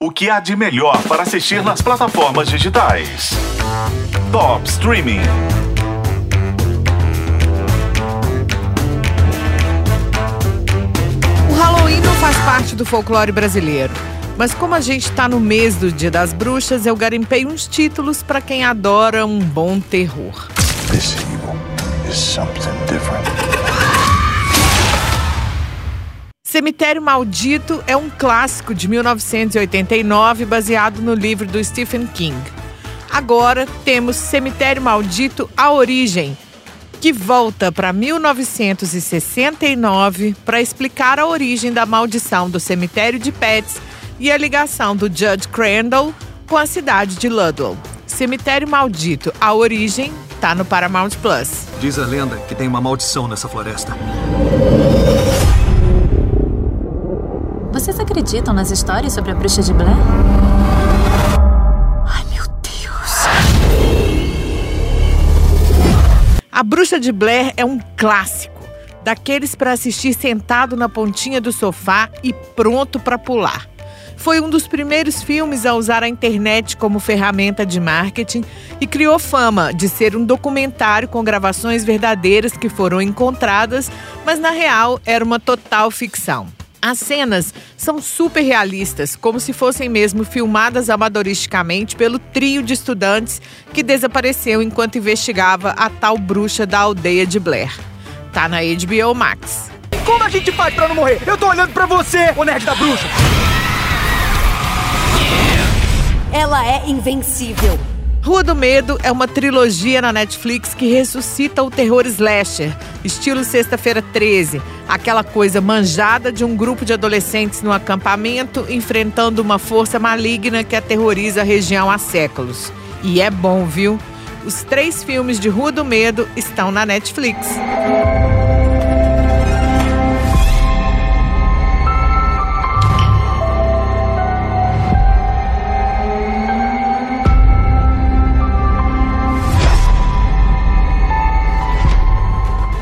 O que há de melhor para assistir nas plataformas digitais? Top Streaming. O Halloween não faz parte do folclore brasileiro. Mas como a gente está no mês do Dia das Bruxas, eu garimpei uns títulos para quem adora um bom terror. This evil is something different. Cemitério Maldito é um clássico de 1989 baseado no livro do Stephen King. Agora temos Cemitério Maldito A Origem, que volta para 1969 para explicar a origem da maldição do cemitério de Pets e a ligação do Judge Crandall com a cidade de Ludlow. Cemitério Maldito A Origem tá no Paramount Plus. Diz a lenda que tem uma maldição nessa floresta. Acreditam nas histórias sobre a bruxa de Blair? Ai, meu Deus. A Bruxa de Blair é um clássico, daqueles para assistir sentado na pontinha do sofá e pronto para pular. Foi um dos primeiros filmes a usar a internet como ferramenta de marketing e criou fama de ser um documentário com gravações verdadeiras que foram encontradas, mas na real era uma total ficção. As cenas são super realistas, como se fossem mesmo filmadas amadoristicamente pelo trio de estudantes que desapareceu enquanto investigava a tal bruxa da aldeia de Blair. Tá na HBO Max. Como a gente faz pra não morrer? Eu tô olhando pra você, o nerd da bruxa! Ela é invencível. Rua do Medo é uma trilogia na Netflix que ressuscita o terror slasher, estilo Sexta-feira 13, aquela coisa manjada de um grupo de adolescentes no acampamento enfrentando uma força maligna que aterroriza a região há séculos. E é bom, viu? Os três filmes de Rua do Medo estão na Netflix.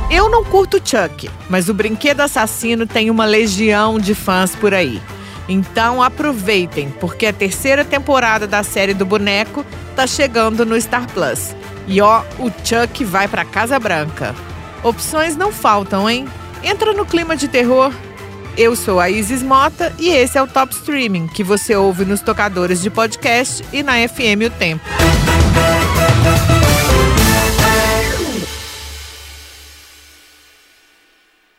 Eu não curto Chuck, mas o brinquedo assassino tem uma legião de fãs por aí. Então aproveitem, porque a terceira temporada da série do boneco tá chegando no Star Plus. E ó, o Chuck vai pra Casa Branca. Opções não faltam, hein? Entra no clima de terror. Eu sou a Isis Mota e esse é o Top Streaming, que você ouve nos tocadores de podcast e na FM O Tempo.